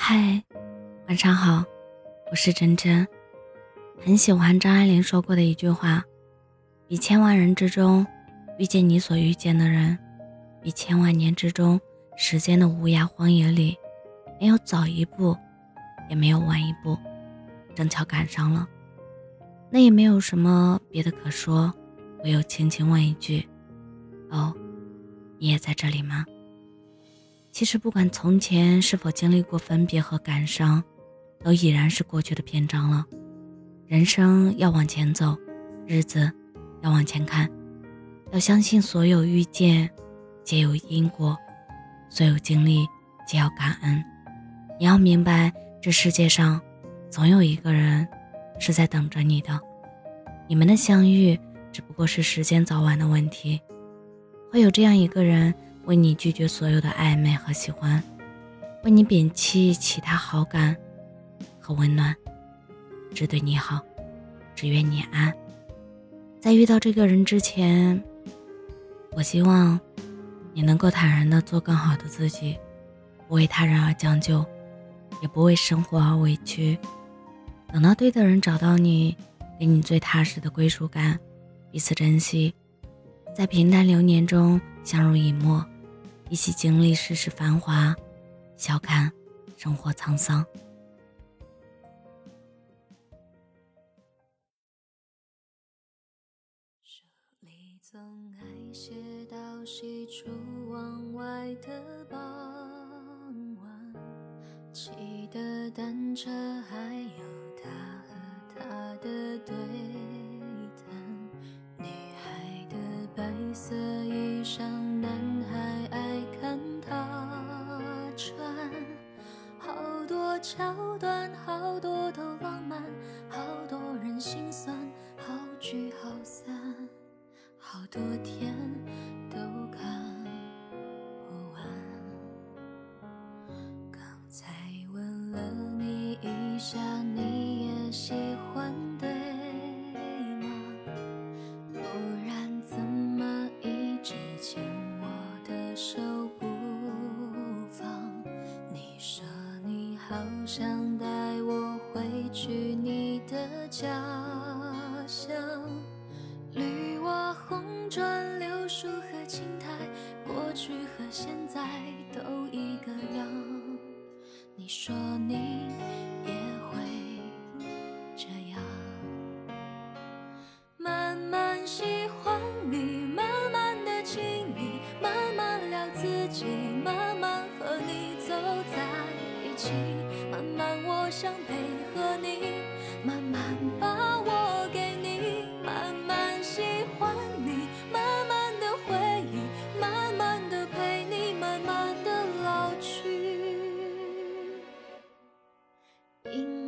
嗨，晚上好，我是真真。很喜欢张爱玲说过的一句话：“比千万人之中遇见你所遇见的人，比千万年之中时间的无涯荒野里，没有早一步，也没有晚一步，正巧赶上了。那也没有什么别的可说，唯有轻轻问一句：哦，你也在这里吗？”其实，不管从前是否经历过分别和感伤，都已然是过去的篇章了。人生要往前走，日子要往前看，要相信所有遇见皆有因果，所有经历皆要感恩。你要明白，这世界上总有一个人是在等着你的。你们的相遇只不过是时间早晚的问题，会有这样一个人。为你拒绝所有的暧昧和喜欢，为你摒弃其他好感和温暖，只对你好，只愿你安。在遇到这个人之前，我希望你能够坦然的做更好的自己，不为他人而将就，也不为生活而委屈。等到对的人找到你，给你最踏实的归属感，彼此珍惜，在平淡流年中相濡以沫。一起经历世事繁华，笑看生活沧桑。书里总爱写到西出望外的傍晚，骑的单车还桥段好多都浪漫，想带我回去你的家乡，绿瓦红砖柳树和青苔，过去和现在都一个样。你说你也会这样，慢慢喜欢你，慢慢的亲密，慢慢聊自己，慢慢和你走在一起。慢慢，我想配合你，慢慢把我给你，慢慢喜欢你，慢慢的回忆，慢慢的陪你，慢慢的老去。因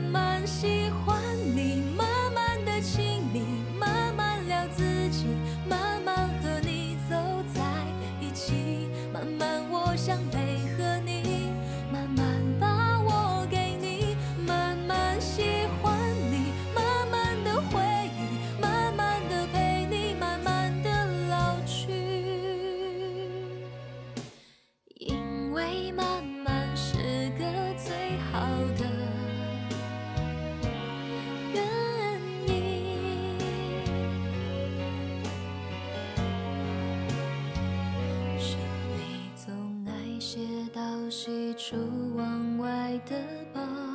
慢慢喜欢你，慢慢的亲密，慢慢聊自己，慢慢和你走在一起，慢慢我想喜出望外的傍